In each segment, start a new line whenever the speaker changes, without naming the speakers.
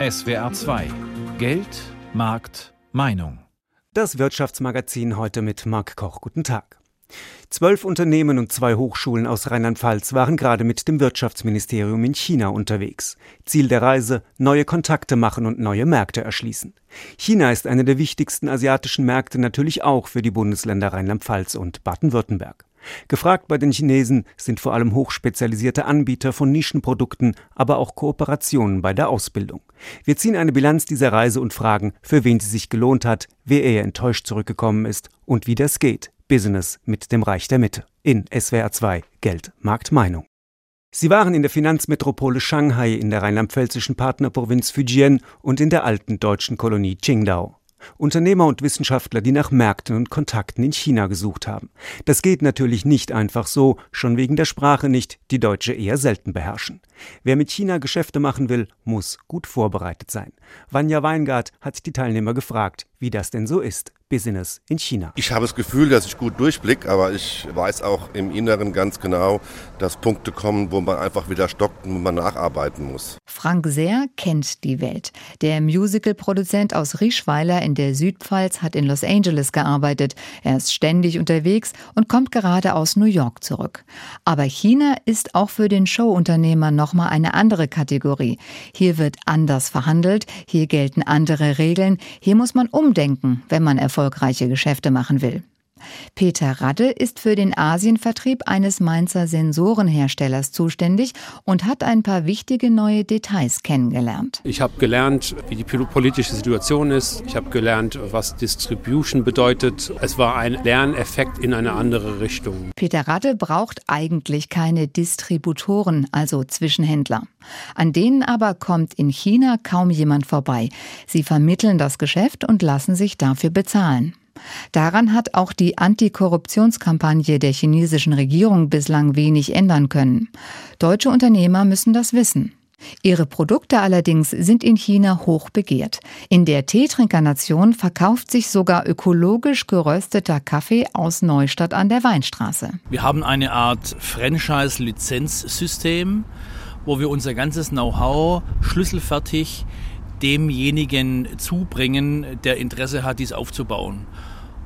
SWR 2 Geld, Markt, Meinung.
Das Wirtschaftsmagazin heute mit Marc Koch. Guten Tag. Zwölf Unternehmen und zwei Hochschulen aus Rheinland-Pfalz waren gerade mit dem Wirtschaftsministerium in China unterwegs. Ziel der Reise, neue Kontakte machen und neue Märkte erschließen. China ist einer der wichtigsten asiatischen Märkte natürlich auch für die Bundesländer Rheinland-Pfalz und Baden-Württemberg. Gefragt bei den Chinesen sind vor allem hochspezialisierte Anbieter von Nischenprodukten, aber auch Kooperationen bei der Ausbildung. Wir ziehen eine Bilanz dieser Reise und fragen, für wen sie sich gelohnt hat, wer eher enttäuscht zurückgekommen ist und wie das geht. Business mit dem Reich der Mitte. In SWR 2 Geld, Markt, Meinung. Sie waren in der Finanzmetropole Shanghai in der rheinland-pfälzischen Partnerprovinz Fujian und in der alten deutschen Kolonie Qingdao. Unternehmer und Wissenschaftler, die nach Märkten und Kontakten in China gesucht haben. Das geht natürlich nicht einfach so, schon wegen der Sprache nicht, die Deutsche eher selten beherrschen. Wer mit China Geschäfte machen will, muss gut vorbereitet sein. Vanja Weingart hat die Teilnehmer gefragt, wie das denn so ist. Business in China.
Ich habe das Gefühl, dass ich gut durchblicke, aber ich weiß auch im Inneren ganz genau, dass Punkte kommen, wo man einfach wieder stockt und wo man nacharbeiten muss.
Frank Sehr kennt die Welt. Der Musical-Produzent aus Rieschweiler in der Südpfalz hat in Los Angeles gearbeitet. Er ist ständig unterwegs und kommt gerade aus New York zurück. Aber China ist auch für den Showunternehmer nochmal eine andere Kategorie. Hier wird anders verhandelt, hier gelten andere Regeln, hier muss man umdenken, wenn man Erfolg erfolgreiche Geschäfte machen will. Peter Radde ist für den Asienvertrieb eines Mainzer Sensorenherstellers zuständig und hat ein paar wichtige neue Details kennengelernt.
Ich habe gelernt, wie die politische Situation ist. Ich habe gelernt, was Distribution bedeutet. Es war ein Lerneffekt in eine andere Richtung.
Peter Radde braucht eigentlich keine Distributoren, also Zwischenhändler. An denen aber kommt in China kaum jemand vorbei. Sie vermitteln das Geschäft und lassen sich dafür bezahlen. Daran hat auch die Antikorruptionskampagne der chinesischen Regierung bislang wenig ändern können. Deutsche Unternehmer müssen das wissen. Ihre Produkte allerdings sind in China hoch begehrt. In der Teetrinkernation verkauft sich sogar ökologisch gerösteter Kaffee aus Neustadt an der Weinstraße.
Wir haben eine Art Franchise-Lizenzsystem, wo wir unser ganzes Know-how schlüsselfertig demjenigen zubringen, der Interesse hat, dies aufzubauen.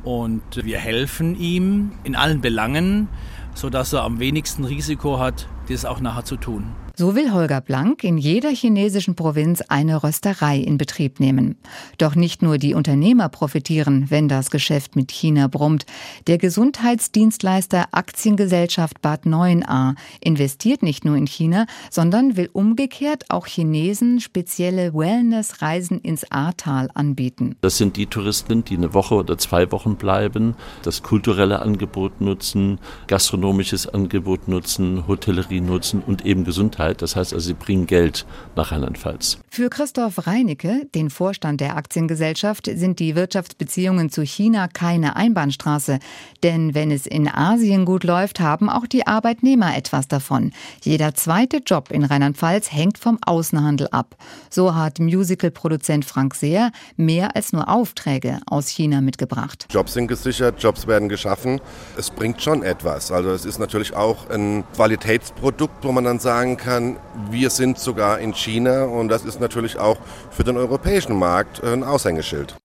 Und wir helfen ihm in allen Belangen, sodass er am wenigsten Risiko hat, dies auch nachher zu tun.
So will Holger Blank in jeder chinesischen Provinz eine Rösterei in Betrieb nehmen. Doch nicht nur die Unternehmer profitieren, wenn das Geschäft mit China brummt. Der Gesundheitsdienstleister Aktiengesellschaft Bad 9a investiert nicht nur in China, sondern will umgekehrt auch Chinesen spezielle Wellness-Reisen ins Ahrtal anbieten.
Das sind die Touristen, die eine Woche oder zwei Wochen bleiben, das kulturelle Angebot nutzen, gastronomisches Angebot nutzen, Hotellerie nutzen und eben Gesundheit Gesundheit. Das heißt also, sie bringen Geld nach Rheinland-Pfalz.
Für Christoph Reinecke, den Vorstand der Aktiengesellschaft, sind die Wirtschaftsbeziehungen zu China keine Einbahnstraße. Denn wenn es in Asien gut läuft, haben auch die Arbeitnehmer etwas davon. Jeder zweite Job in Rheinland-Pfalz hängt vom Außenhandel ab. So hat Musical-Produzent Frank Seer mehr als nur Aufträge aus China mitgebracht.
Jobs sind gesichert, Jobs werden geschaffen. Es bringt schon etwas. Also es ist natürlich auch ein Qualitätsprodukt, wo man dann sagen kann, kann, wir sind sogar in China und das ist natürlich auch für den europäischen Markt ein Aushängeschild.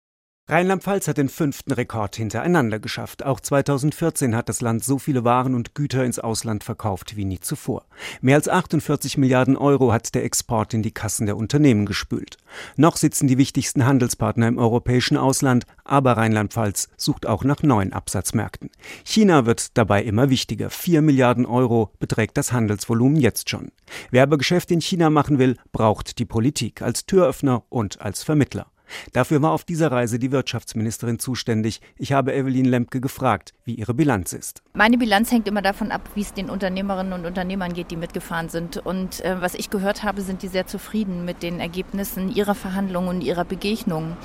Rheinland-Pfalz hat den fünften Rekord hintereinander geschafft. Auch 2014 hat das Land so viele Waren und Güter ins Ausland verkauft wie nie zuvor. Mehr als 48 Milliarden Euro hat der Export in die Kassen der Unternehmen gespült. Noch sitzen die wichtigsten Handelspartner im europäischen Ausland, aber Rheinland-Pfalz sucht auch nach neuen Absatzmärkten. China wird dabei immer wichtiger. Vier Milliarden Euro beträgt das Handelsvolumen jetzt schon. Wer aber Geschäfte in China machen will, braucht die Politik als Türöffner und als Vermittler. Dafür war auf dieser Reise die Wirtschaftsministerin zuständig. Ich habe Evelyn Lemke gefragt, wie ihre Bilanz ist.
Meine Bilanz hängt immer davon ab, wie es den Unternehmerinnen und Unternehmern geht, die mitgefahren sind. Und äh, was ich gehört habe, sind die sehr zufrieden mit den Ergebnissen ihrer Verhandlungen und ihrer Begegnungen.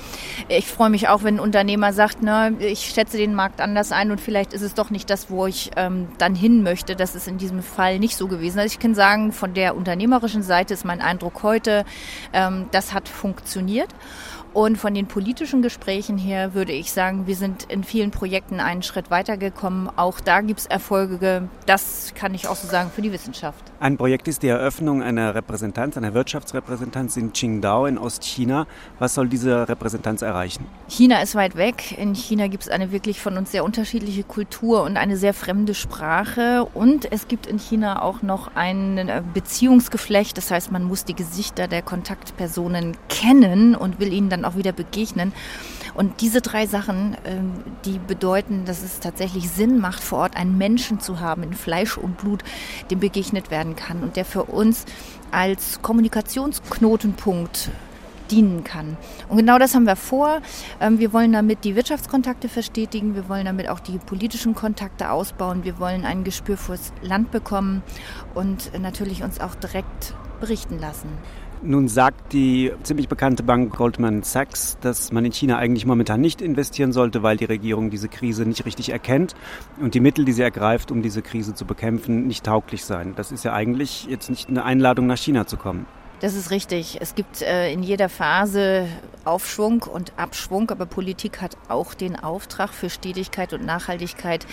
Ich freue mich auch, wenn ein Unternehmer sagt, na, ich schätze den Markt anders ein und vielleicht ist es doch nicht das, wo ich ähm, dann hin möchte. Das ist in diesem Fall nicht so gewesen. Also ich kann sagen, von der unternehmerischen Seite ist mein Eindruck heute, ähm, das hat funktioniert. Und von den politischen Gesprächen her würde ich sagen, wir sind in vielen Projekten einen Schritt weitergekommen. Auch da gibt es Erfolge. Das kann ich auch so sagen für die Wissenschaft.
Ein Projekt ist die Eröffnung einer Repräsentanz, einer Wirtschaftsrepräsentanz in Qingdao in Ostchina. Was soll diese Repräsentanz erreichen?
China ist weit weg. In China gibt es eine wirklich von uns sehr unterschiedliche Kultur und eine sehr fremde Sprache. Und es gibt in China auch noch ein äh, Beziehungsgeflecht. Das heißt, man muss die Gesichter der Kontaktpersonen kennen und will ihnen dann auch wieder begegnen. Und diese drei Sachen, ähm, die bedeuten, dass es tatsächlich Sinn macht, vor Ort einen Menschen zu haben in Fleisch und Blut, dem begegnet werden kann und der für uns als Kommunikationsknotenpunkt dienen kann. Und genau das haben wir vor. Ähm, wir wollen damit die Wirtschaftskontakte verstetigen, wir wollen damit auch die politischen Kontakte ausbauen, wir wollen ein Gespür fürs Land bekommen und natürlich uns auch direkt berichten lassen.
Nun sagt die ziemlich bekannte Bank Goldman Sachs, dass man in China eigentlich momentan nicht investieren sollte, weil die Regierung diese Krise nicht richtig erkennt und die Mittel, die sie ergreift, um diese Krise zu bekämpfen, nicht tauglich seien. Das ist ja eigentlich jetzt nicht eine Einladung, nach China zu kommen.
Das ist richtig. Es gibt äh, in jeder Phase Aufschwung und Abschwung, aber Politik hat auch den Auftrag für Stetigkeit und Nachhaltigkeit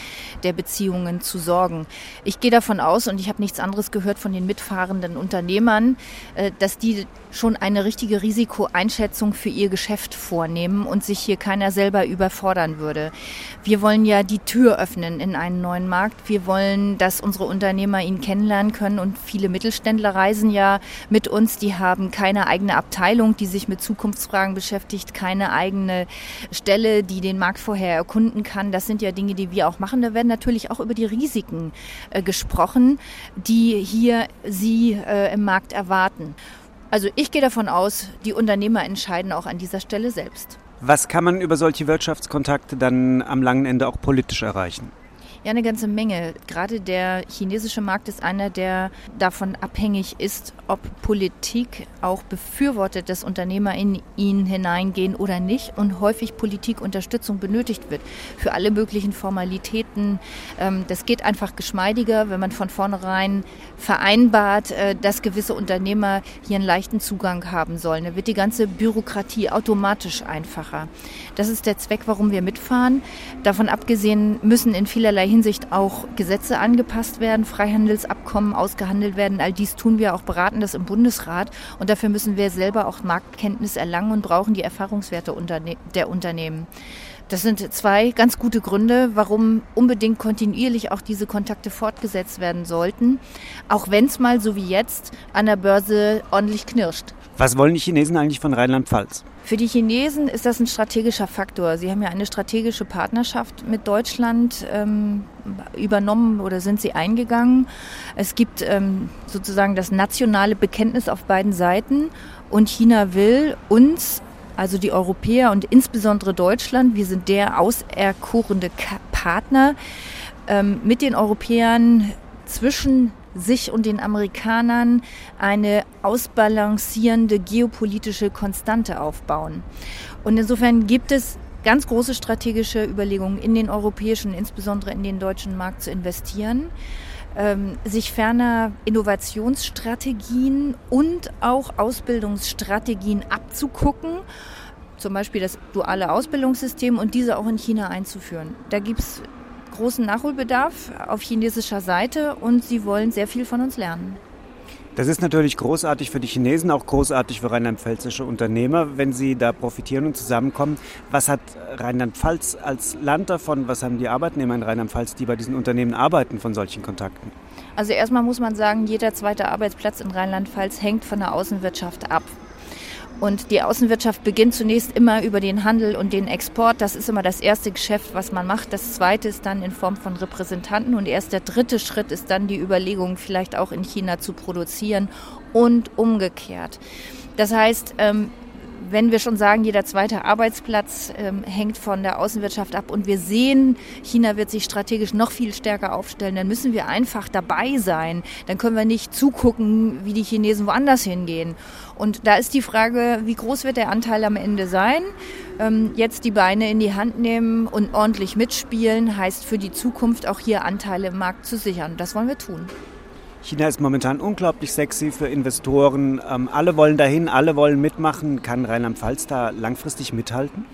der Beziehungen zu sorgen. Ich gehe davon aus, und ich habe nichts anderes gehört von den mitfahrenden Unternehmern, äh, dass die schon eine richtige Risikoeinschätzung für ihr Geschäft vornehmen und sich hier keiner selber überfordern würde. Wir wollen ja die Tür öffnen in einen neuen Markt. Wir wollen, dass unsere Unternehmer ihn kennenlernen können und viele Mittelständler reisen ja mit uns. Die haben keine eigene Abteilung, die sich mit Zukunftsfragen beschäftigt, keine eigene Stelle, die den Markt vorher erkunden kann. Das sind ja Dinge, die wir auch machen. Da werden natürlich auch über die Risiken äh, gesprochen, die hier Sie äh, im Markt erwarten. Also ich gehe davon aus, die Unternehmer entscheiden auch an dieser Stelle selbst.
Was kann man über solche Wirtschaftskontakte dann am langen Ende auch politisch erreichen?
Ja, eine ganze Menge. Gerade der chinesische Markt ist einer, der davon abhängig ist, ob Politik auch befürwortet, dass Unternehmer in ihn hineingehen oder nicht und häufig Politikunterstützung benötigt wird für alle möglichen Formalitäten. Ähm, das geht einfach geschmeidiger, wenn man von vornherein vereinbart, äh, dass gewisse Unternehmer hier einen leichten Zugang haben sollen. Da wird die ganze Bürokratie automatisch einfacher. Das ist der Zweck, warum wir mitfahren. Davon abgesehen müssen in vielerlei Hinsicht auch Gesetze angepasst werden, Freihandelsabkommen ausgehandelt werden. All dies tun wir auch beratendes im Bundesrat. Und dafür müssen wir selber auch Marktkenntnis erlangen und brauchen die Erfahrungswerte der Unternehmen. Das sind zwei ganz gute Gründe, warum unbedingt kontinuierlich auch diese Kontakte fortgesetzt werden sollten, auch wenn es mal so wie jetzt an der Börse ordentlich knirscht.
Was wollen die Chinesen eigentlich von Rheinland-Pfalz?
Für die Chinesen ist das ein strategischer Faktor. Sie haben ja eine strategische Partnerschaft mit Deutschland ähm, übernommen oder sind sie eingegangen. Es gibt ähm, sozusagen das nationale Bekenntnis auf beiden Seiten und China will uns also die Europäer und insbesondere Deutschland, wir sind der auserkorende Partner ähm, mit den Europäern zwischen sich und den Amerikanern eine ausbalancierende geopolitische Konstante aufbauen. Und insofern gibt es ganz große strategische Überlegungen in den europäischen, insbesondere in den deutschen Markt zu investieren, ähm, sich ferner Innovationsstrategien und auch Ausbildungsstrategien abzugucken zum Beispiel das duale Ausbildungssystem und diese auch in China einzuführen. Da gibt es großen Nachholbedarf auf chinesischer Seite und sie wollen sehr viel von uns lernen.
Das ist natürlich großartig für die Chinesen, auch großartig für rheinland-pfälzische Unternehmer, wenn sie da profitieren und zusammenkommen. Was hat Rheinland-Pfalz als Land davon? Was haben die Arbeitnehmer in Rheinland-Pfalz, die bei diesen Unternehmen arbeiten, von solchen Kontakten?
Also erstmal muss man sagen, jeder zweite Arbeitsplatz in Rheinland-Pfalz hängt von der Außenwirtschaft ab. Und die Außenwirtschaft beginnt zunächst immer über den Handel und den Export. Das ist immer das erste Geschäft, was man macht. Das zweite ist dann in Form von Repräsentanten. Und erst der dritte Schritt ist dann die Überlegung, vielleicht auch in China zu produzieren und umgekehrt. Das heißt, ähm, wenn wir schon sagen, jeder zweite Arbeitsplatz ähm, hängt von der Außenwirtschaft ab und wir sehen, China wird sich strategisch noch viel stärker aufstellen, dann müssen wir einfach dabei sein. Dann können wir nicht zugucken, wie die Chinesen woanders hingehen. Und da ist die Frage, wie groß wird der Anteil am Ende sein? Ähm, jetzt die Beine in die Hand nehmen und ordentlich mitspielen, heißt für die Zukunft auch hier Anteile im Markt zu sichern. Das wollen wir tun.
China ist momentan unglaublich sexy für Investoren. Ähm, alle wollen dahin, alle wollen mitmachen. Kann Rheinland-Pfalz da langfristig mithalten?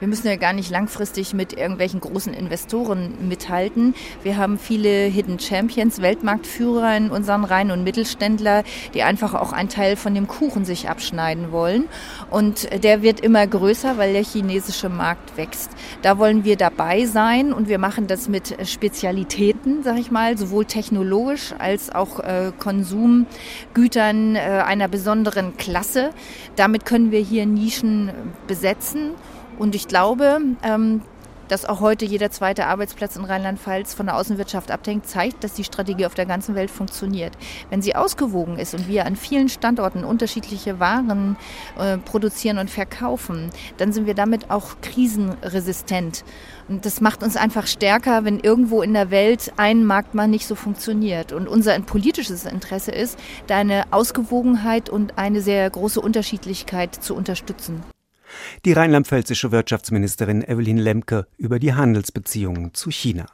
Wir müssen ja gar nicht langfristig mit irgendwelchen großen Investoren mithalten. Wir haben viele Hidden Champions, Weltmarktführer in unseren Reihen und Mittelständler, die einfach auch einen Teil von dem Kuchen sich abschneiden wollen. Und der wird immer größer, weil der chinesische Markt wächst. Da wollen wir dabei sein und wir machen das mit Spezialitäten, sag ich mal, sowohl technologisch als auch äh, Konsumgütern äh, einer besonderen Klasse. Damit können wir hier Nischen besetzen. Und ich glaube, ähm, dass auch heute jeder zweite Arbeitsplatz in Rheinland-Pfalz von der Außenwirtschaft abhängt, zeigt, dass die Strategie auf der ganzen Welt funktioniert. Wenn sie ausgewogen ist und wir an vielen Standorten unterschiedliche Waren äh, produzieren und verkaufen, dann sind wir damit auch krisenresistent. Und das macht uns einfach stärker, wenn irgendwo in der Welt ein Markt mal nicht so funktioniert. Und unser politisches Interesse ist, da eine Ausgewogenheit und eine sehr große Unterschiedlichkeit zu unterstützen.
Die rheinland-pfälzische Wirtschaftsministerin Evelyn Lemke über die Handelsbeziehungen zu China.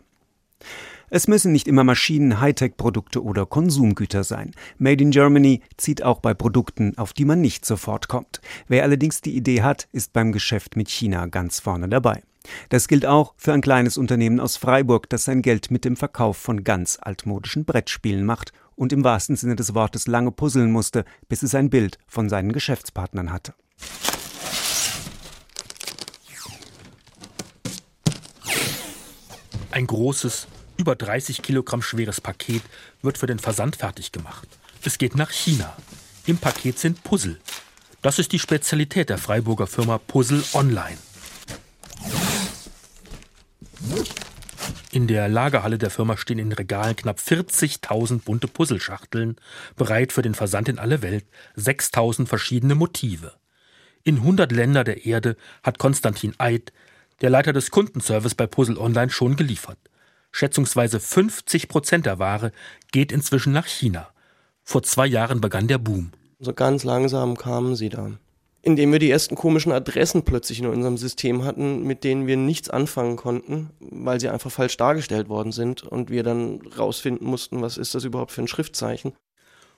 Es müssen nicht immer Maschinen, Hightech-Produkte oder Konsumgüter sein. Made in Germany zieht auch bei Produkten, auf die man nicht sofort kommt. Wer allerdings die Idee hat, ist beim Geschäft mit China ganz vorne dabei. Das gilt auch für ein kleines Unternehmen aus Freiburg, das sein Geld mit dem Verkauf von ganz altmodischen Brettspielen macht und im wahrsten Sinne des Wortes lange puzzeln musste, bis es ein Bild von seinen Geschäftspartnern hatte.
Ein großes, über 30 Kilogramm schweres Paket wird für den Versand fertig gemacht. Es geht nach China. Im Paket sind Puzzle. Das ist die Spezialität der Freiburger Firma Puzzle Online. In der Lagerhalle der Firma stehen in Regalen knapp 40.000 bunte Puzzleschachteln, bereit für den Versand in alle Welt, 6.000 verschiedene Motive. In 100 Länder der Erde hat Konstantin Eid, der Leiter des Kundenservice bei Puzzle Online, schon geliefert. Schätzungsweise 50 Prozent der Ware geht inzwischen nach China. Vor zwei Jahren begann der Boom.
So ganz langsam kamen sie da indem wir die ersten komischen Adressen plötzlich in unserem System hatten, mit denen wir nichts anfangen konnten, weil sie einfach falsch dargestellt worden sind und wir dann rausfinden mussten, was ist das überhaupt für ein Schriftzeichen.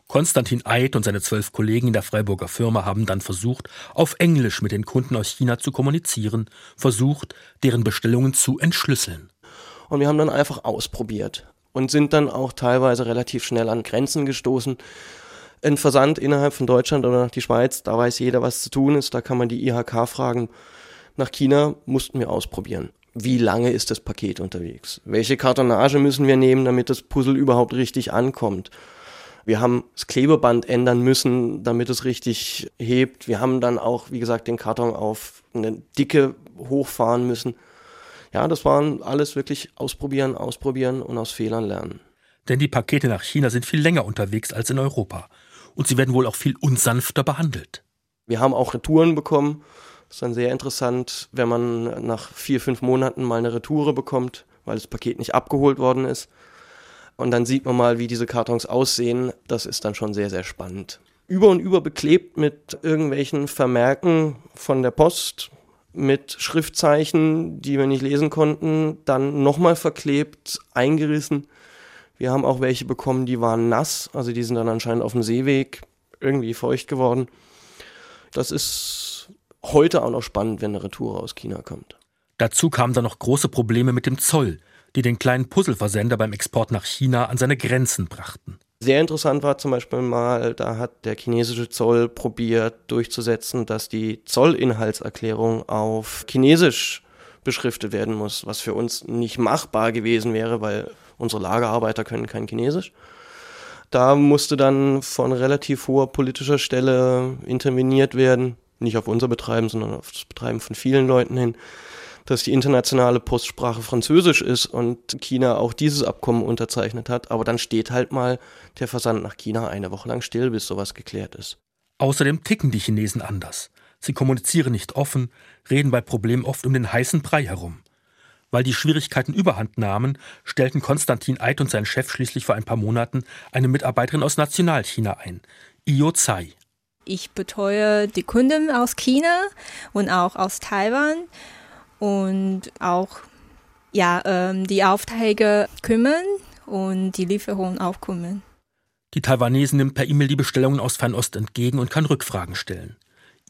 Konstantin Eid und seine zwölf Kollegen in der Freiburger Firma haben dann versucht, auf Englisch mit den Kunden aus China zu kommunizieren, versucht, deren Bestellungen zu entschlüsseln.
Und wir haben dann einfach ausprobiert und sind dann auch teilweise relativ schnell an Grenzen gestoßen, ein Versand innerhalb von Deutschland oder nach die Schweiz, da weiß jeder, was zu tun ist. Da kann man die IHK fragen. Nach China mussten wir ausprobieren. Wie lange ist das Paket unterwegs? Welche Kartonage müssen wir nehmen, damit das Puzzle überhaupt richtig ankommt? Wir haben das Klebeband ändern müssen, damit es richtig hebt. Wir haben dann auch, wie gesagt, den Karton auf eine Dicke hochfahren müssen. Ja, das waren alles wirklich ausprobieren, ausprobieren und aus Fehlern lernen.
Denn die Pakete nach China sind viel länger unterwegs als in Europa und sie werden wohl auch viel unsanfter behandelt.
Wir haben auch Retouren bekommen. Das ist dann sehr interessant, wenn man nach vier, fünf Monaten mal eine Retoure bekommt, weil das Paket nicht abgeholt worden ist. Und dann sieht man mal, wie diese Kartons aussehen. Das ist dann schon sehr, sehr spannend. Über und über beklebt mit irgendwelchen Vermerken von der Post, mit Schriftzeichen, die wir nicht lesen konnten, dann nochmal verklebt, eingerissen. Wir haben auch welche bekommen, die waren nass, also die sind dann anscheinend auf dem Seeweg irgendwie feucht geworden. Das ist heute auch noch spannend, wenn eine Retour aus China kommt.
Dazu kamen dann noch große Probleme mit dem Zoll, die den kleinen Puzzleversender beim Export nach China an seine Grenzen brachten.
Sehr interessant war zum Beispiel mal, da hat der chinesische Zoll probiert durchzusetzen, dass die Zollinhaltserklärung auf Chinesisch beschriftet werden muss, was für uns nicht machbar gewesen wäre, weil unsere Lagerarbeiter können kein Chinesisch. Da musste dann von relativ hoher politischer Stelle interveniert werden, nicht auf unser Betreiben, sondern auf das Betreiben von vielen Leuten hin, dass die internationale Postsprache Französisch ist und China auch dieses Abkommen unterzeichnet hat. Aber dann steht halt mal der Versand nach China eine Woche lang still, bis sowas geklärt ist.
Außerdem ticken die Chinesen anders. Sie kommunizieren nicht offen, reden bei Problemen oft um den heißen Brei herum. Weil die Schwierigkeiten überhand nahmen, stellten Konstantin Eid und sein Chef schließlich vor ein paar Monaten eine Mitarbeiterin aus Nationalchina ein, Io Tsai.
Ich betreue die Kunden aus China und auch aus Taiwan und auch ja, ähm, die Aufträge kümmern und die Lieferungen auch kümmern.
Die Taiwanesen nimmt per E-Mail die Bestellungen aus Fernost entgegen und kann Rückfragen stellen.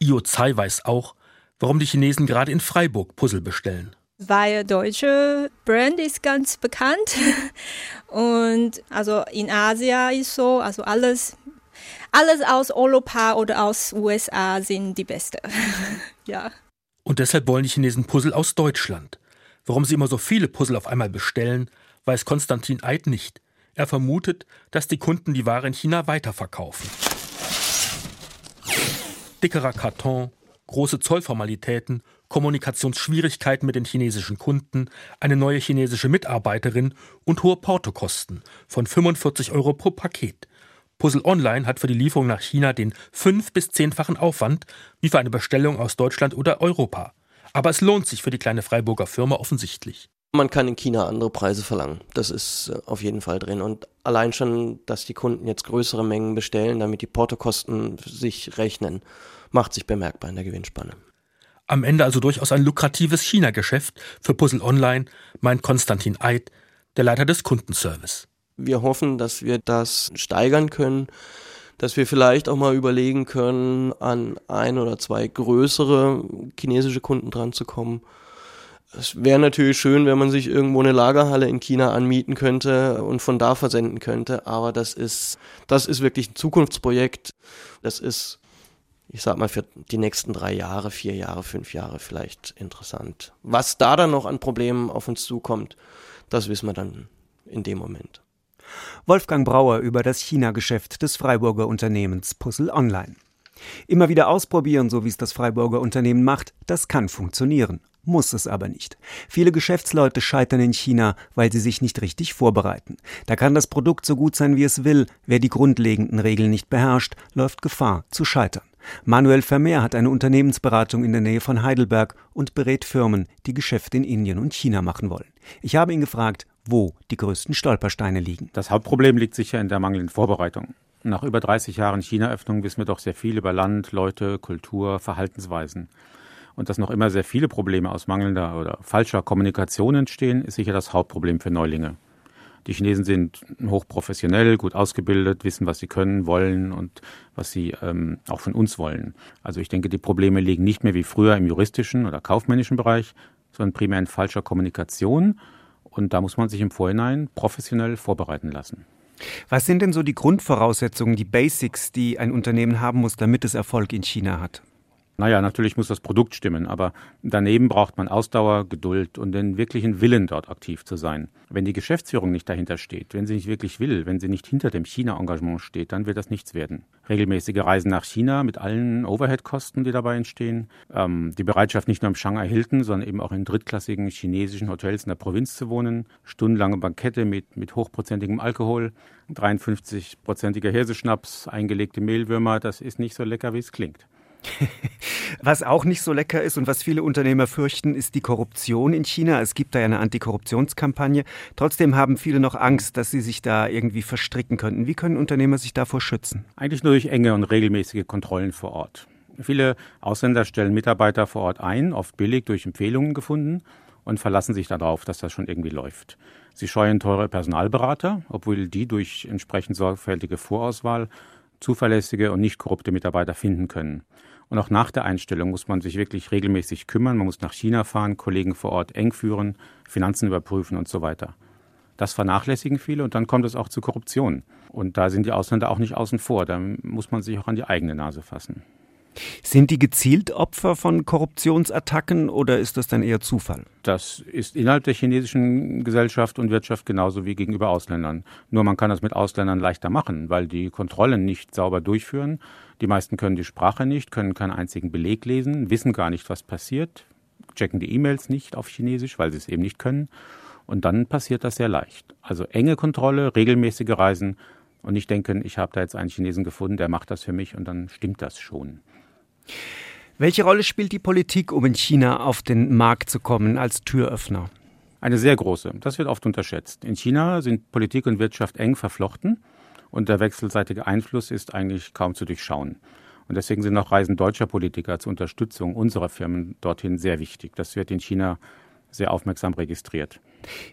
Io Tsai weiß auch, warum die Chinesen gerade in Freiburg Puzzle bestellen.
Weil deutsche Brand ist ganz bekannt und also in Asien ist so, also alles alles aus Europa oder aus USA sind die beste. ja.
Und deshalb wollen die Chinesen Puzzle aus Deutschland. Warum sie immer so viele Puzzle auf einmal bestellen, weiß Konstantin Eid nicht. Er vermutet, dass die Kunden die Ware in China weiterverkaufen. Dickerer Karton, große Zollformalitäten, Kommunikationsschwierigkeiten mit den chinesischen Kunden, eine neue chinesische Mitarbeiterin und hohe Portokosten von 45 Euro pro Paket. Puzzle Online hat für die Lieferung nach China den fünf- bis zehnfachen Aufwand wie für eine Bestellung aus Deutschland oder Europa. Aber es lohnt sich für die kleine Freiburger Firma offensichtlich.
Man kann in China andere Preise verlangen. Das ist äh, auf jeden Fall drin. Und allein schon, dass die Kunden jetzt größere Mengen bestellen, damit die Portokosten sich rechnen, macht sich bemerkbar in der Gewinnspanne.
Am Ende also durchaus ein lukratives China-Geschäft für Puzzle Online, meint Konstantin Eid, der Leiter des Kundenservice.
Wir hoffen, dass wir das steigern können, dass wir vielleicht auch mal überlegen können, an ein oder zwei größere chinesische Kunden dran zu kommen. Es wäre natürlich schön, wenn man sich irgendwo eine Lagerhalle in China anmieten könnte und von da versenden könnte, aber das ist, das ist wirklich ein Zukunftsprojekt. Das ist, ich sag mal, für die nächsten drei Jahre, vier Jahre, fünf Jahre vielleicht interessant. Was da dann noch an Problemen auf uns zukommt, das wissen wir dann in dem Moment.
Wolfgang Brauer über das China-Geschäft des Freiburger Unternehmens Puzzle Online. Immer wieder ausprobieren, so wie es das Freiburger Unternehmen macht, das kann funktionieren, muss es aber nicht. Viele Geschäftsleute scheitern in China, weil sie sich nicht richtig vorbereiten. Da kann das Produkt so gut sein, wie es will, wer die grundlegenden Regeln nicht beherrscht, läuft Gefahr zu scheitern. Manuel Vermeer hat eine Unternehmensberatung in der Nähe von Heidelberg und berät Firmen, die Geschäfte in Indien und China machen wollen. Ich habe ihn gefragt, wo die größten Stolpersteine liegen.
Das Hauptproblem liegt sicher in der mangelnden Vorbereitung. Nach über 30 Jahren China-Öffnung wissen wir doch sehr viel über Land, Leute, Kultur, Verhaltensweisen. Und dass noch immer sehr viele Probleme aus mangelnder oder falscher Kommunikation entstehen, ist sicher das Hauptproblem für Neulinge. Die Chinesen sind hochprofessionell, gut ausgebildet, wissen, was sie können, wollen und was sie ähm, auch von uns wollen. Also ich denke, die Probleme liegen nicht mehr wie früher im juristischen oder kaufmännischen Bereich, sondern primär in falscher Kommunikation und da muss man sich im Vorhinein professionell vorbereiten lassen.
Was sind denn so die Grundvoraussetzungen, die Basics, die ein Unternehmen haben muss, damit es Erfolg in China hat?
Naja, natürlich muss das Produkt stimmen, aber daneben braucht man Ausdauer, Geduld und den wirklichen Willen, dort aktiv zu sein. Wenn die Geschäftsführung nicht dahinter steht, wenn sie nicht wirklich will, wenn sie nicht hinter dem China-Engagement steht, dann wird das nichts werden. Regelmäßige Reisen nach China mit allen Overhead-Kosten, die dabei entstehen, ähm, die Bereitschaft nicht nur im Shanghai Hilton, sondern eben auch in drittklassigen chinesischen Hotels in der Provinz zu wohnen, stundenlange Bankette mit, mit hochprozentigem Alkohol, 53-prozentiger Hirseschnaps, eingelegte Mehlwürmer, das ist nicht so lecker, wie es klingt.
Was auch nicht so lecker ist und was viele Unternehmer fürchten, ist die Korruption in China. Es gibt da ja eine Antikorruptionskampagne. Trotzdem haben viele noch Angst, dass sie sich da irgendwie verstricken könnten. Wie können Unternehmer sich davor schützen?
Eigentlich nur durch enge und regelmäßige Kontrollen vor Ort. Viele Ausländer stellen Mitarbeiter vor Ort ein, oft billig durch Empfehlungen gefunden und verlassen sich darauf, dass das schon irgendwie läuft. Sie scheuen teure Personalberater, obwohl die durch entsprechend sorgfältige Vorauswahl zuverlässige und nicht korrupte Mitarbeiter finden können. Und auch nach der Einstellung muss man sich wirklich regelmäßig kümmern. Man muss nach China fahren, Kollegen vor Ort eng führen, Finanzen überprüfen und so weiter. Das vernachlässigen viele und dann kommt es auch zu Korruption. Und da sind die Ausländer auch nicht außen vor. Da muss man sich auch an die eigene Nase fassen.
Sind die gezielt Opfer von Korruptionsattacken oder ist das dann eher Zufall?
Das ist innerhalb der chinesischen Gesellschaft und Wirtschaft genauso wie gegenüber Ausländern. Nur man kann das mit Ausländern leichter machen, weil die Kontrollen nicht sauber durchführen. Die meisten können die Sprache nicht, können keinen einzigen Beleg lesen, wissen gar nicht, was passiert, checken die E-Mails nicht auf Chinesisch, weil sie es eben nicht können. Und dann passiert das sehr leicht. Also enge Kontrolle, regelmäßige Reisen und nicht denken, ich habe da jetzt einen Chinesen gefunden, der macht das für mich und dann stimmt das schon.
Welche Rolle spielt die Politik, um in China auf den Markt zu kommen als Türöffner?
Eine sehr große. Das wird oft unterschätzt. In China sind Politik und Wirtschaft eng verflochten und der wechselseitige Einfluss ist eigentlich kaum zu durchschauen. Und deswegen sind auch Reisen deutscher Politiker zur Unterstützung unserer Firmen dorthin sehr wichtig. Das wird in China sehr aufmerksam registriert.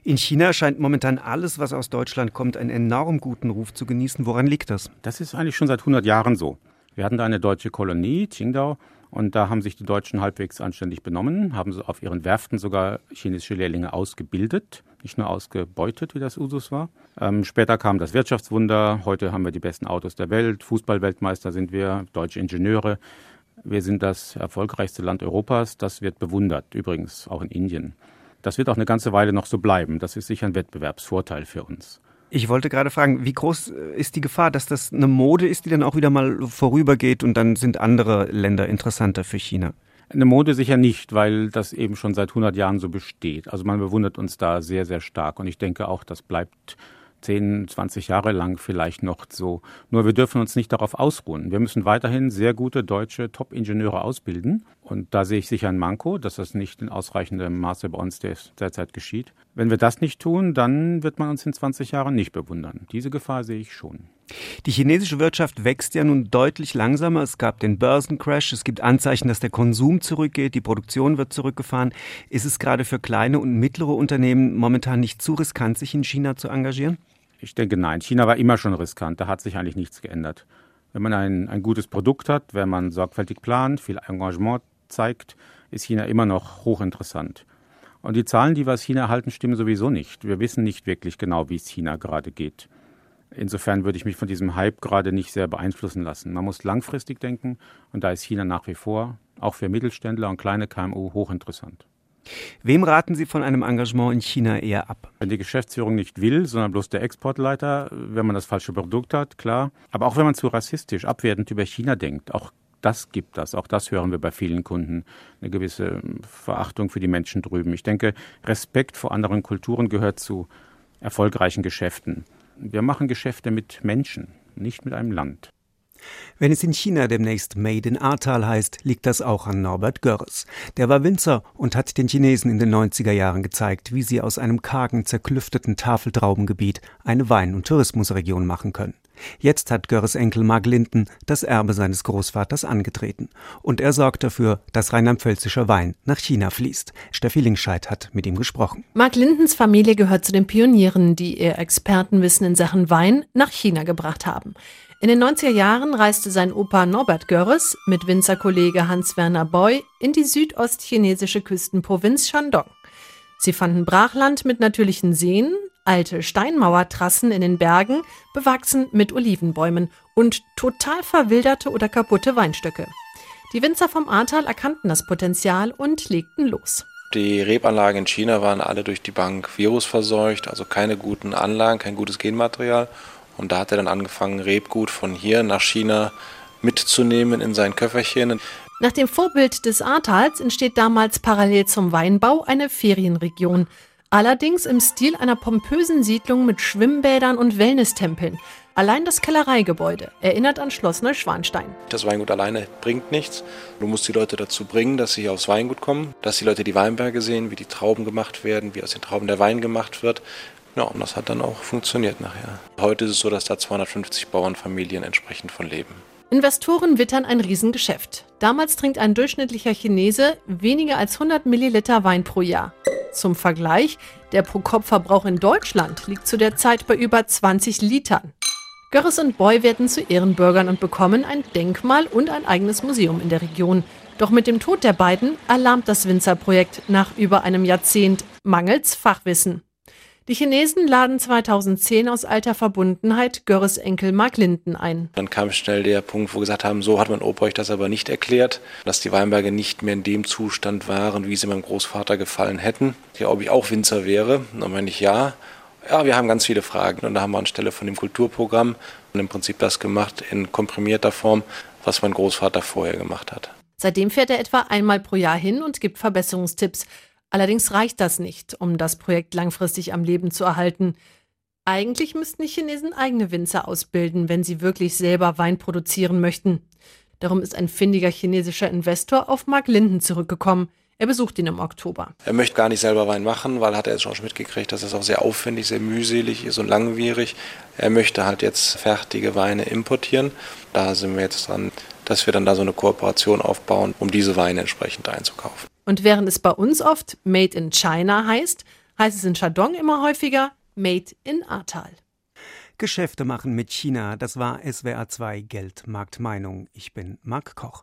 In China scheint momentan alles, was aus Deutschland kommt, einen enorm guten Ruf zu genießen. Woran liegt das?
Das ist eigentlich schon seit 100 Jahren so. Wir hatten da eine deutsche Kolonie, Qingdao, Und da haben sich die Deutschen halbwegs anständig benommen, haben auf ihren Werften sogar chinesische Lehrlinge ausgebildet, nicht nur ausgebeutet, wie das Usus war. Ähm, später kam das Wirtschaftswunder. Heute haben wir die besten Autos der Welt. Fußballweltmeister sind wir, deutsche Ingenieure. Wir sind das erfolgreichste Land Europas. Das wird bewundert, übrigens auch in Indien. Das wird auch eine ganze Weile noch so bleiben. Das ist sicher ein Wettbewerbsvorteil für uns.
Ich wollte gerade fragen, wie groß äh, ist die Gefahr, dass das eine Mode ist, die dann auch wieder mal vorübergeht und dann sind andere Länder interessanter für China?
Eine Mode sicher nicht, weil das eben schon seit 100 Jahren so besteht. Also man bewundert uns da sehr, sehr stark und ich denke auch, das bleibt 10, 20 Jahre lang vielleicht noch so. Nur wir dürfen uns nicht darauf ausruhen. Wir müssen weiterhin sehr gute deutsche Top-Ingenieure ausbilden. Und da sehe ich sicher ein Manko, dass das nicht in ausreichendem Maße bei uns derzeit geschieht. Wenn wir das nicht tun, dann wird man uns in 20 Jahren nicht bewundern. Diese Gefahr sehe ich schon.
Die chinesische Wirtschaft wächst ja nun deutlich langsamer. Es gab den Börsencrash. Es gibt Anzeichen, dass der Konsum zurückgeht. Die Produktion wird zurückgefahren. Ist es gerade für kleine und mittlere Unternehmen momentan nicht zu riskant, sich in China zu engagieren?
Ich denke nein. China war immer schon riskant. Da hat sich eigentlich nichts geändert. Wenn man ein, ein gutes Produkt hat, wenn man sorgfältig plant, viel Engagement zeigt, ist China immer noch hochinteressant. Und die Zahlen, die wir aus China erhalten, stimmen sowieso nicht. Wir wissen nicht wirklich genau, wie es China gerade geht. Insofern würde ich mich von diesem Hype gerade nicht sehr beeinflussen lassen. Man muss langfristig denken und da ist China nach wie vor auch für Mittelständler und kleine KMU hochinteressant.
Wem raten Sie von einem Engagement in China eher ab?
Wenn die Geschäftsführung nicht will, sondern bloß der Exportleiter, wenn man das falsche Produkt hat, klar. Aber auch wenn man zu rassistisch, abwertend über China denkt, auch das gibt das. Auch das hören wir bei vielen Kunden. Eine gewisse Verachtung für die Menschen drüben. Ich denke, Respekt vor anderen Kulturen gehört zu erfolgreichen Geschäften. Wir machen Geschäfte mit Menschen, nicht mit einem Land.
Wenn es in China demnächst Made in Ahrtal heißt, liegt das auch an Norbert Görres. Der war Winzer und hat den Chinesen in den 90er Jahren gezeigt, wie sie aus einem kargen, zerklüfteten Tafeltraubengebiet eine Wein- und Tourismusregion machen können. Jetzt hat Görres Enkel Mark Linden das Erbe seines Großvaters angetreten. Und er sorgt dafür, dass rheinland-pfälzischer Wein nach China fließt. Steffi Linkscheid hat mit ihm gesprochen.
Mark Lindens Familie gehört zu den Pionieren, die ihr Expertenwissen in Sachen Wein nach China gebracht haben. In den 90er Jahren reiste sein Opa Norbert Görres mit Winzerkollege Hans-Werner Boy in die südostchinesische Küstenprovinz Shandong. Sie fanden Brachland mit natürlichen Seen, alte Steinmauertrassen in den Bergen, bewachsen mit Olivenbäumen und total verwilderte oder kaputte Weinstöcke. Die Winzer vom Ahrtal erkannten das Potenzial und legten los.
Die Rebanlagen in China waren alle durch die Bank virusverseucht, also keine guten Anlagen, kein gutes Genmaterial. Und da hat er dann angefangen, Rebgut von hier nach China mitzunehmen in sein Köfferchen.
Nach dem Vorbild des Ahrtals entsteht damals parallel zum Weinbau eine Ferienregion. Allerdings im Stil einer pompösen Siedlung mit Schwimmbädern und Wellnesstempeln. Allein das Kellereigebäude erinnert an Schloss Neuschwanstein.
Das Weingut alleine bringt nichts. Du musst die Leute dazu bringen, dass sie hier aufs Weingut kommen, dass die Leute die Weinberge sehen, wie die Trauben gemacht werden, wie aus den Trauben der Wein gemacht wird. Ja, und das hat dann auch funktioniert nachher. Heute ist es so, dass da 250 Bauernfamilien entsprechend von leben.
Investoren wittern ein Riesengeschäft. Damals trinkt ein durchschnittlicher Chinese weniger als 100 Milliliter Wein pro Jahr. Zum Vergleich, der Pro-Kopf-Verbrauch in Deutschland liegt zu der Zeit bei über 20 Litern. Görres und Boy werden zu Ehrenbürgern und bekommen ein Denkmal und ein eigenes Museum in der Region. Doch mit dem Tod der beiden erlahmt das Winzerprojekt nach über einem Jahrzehnt mangels Fachwissen. Die Chinesen laden 2010 aus alter Verbundenheit Görres Enkel Mark Linden ein.
Dann kam schnell der Punkt, wo wir gesagt haben, so hat mein Opa euch das aber nicht erklärt, dass die Weinberge nicht mehr in dem Zustand waren, wie sie meinem Großvater gefallen hätten. Ja, ob ich auch Winzer wäre, dann meine ich ja. Ja, wir haben ganz viele Fragen und da haben wir anstelle von dem Kulturprogramm im Prinzip das gemacht in komprimierter Form, was mein Großvater vorher gemacht hat.
Seitdem fährt er etwa einmal pro Jahr hin und gibt Verbesserungstipps. Allerdings reicht das nicht, um das Projekt langfristig am Leben zu erhalten. Eigentlich müssten die Chinesen eigene Winzer ausbilden, wenn sie wirklich selber Wein produzieren möchten. Darum ist ein findiger chinesischer Investor auf Mark Linden zurückgekommen. Er besucht ihn im Oktober.
Er möchte gar nicht selber Wein machen, weil hat er jetzt schon mitgekriegt, dass das auch sehr aufwendig, sehr mühselig ist und langwierig. Er möchte halt jetzt fertige Weine importieren. Da sind wir jetzt dran, dass wir dann da so eine Kooperation aufbauen, um diese Weine entsprechend einzukaufen.
Und während es bei uns oft Made in China heißt, heißt es in Shandong immer häufiger Made in Ahrtal.
Geschäfte machen mit China, das war SWR 2 Geld, Markt, Meinung. Ich bin Marc Koch.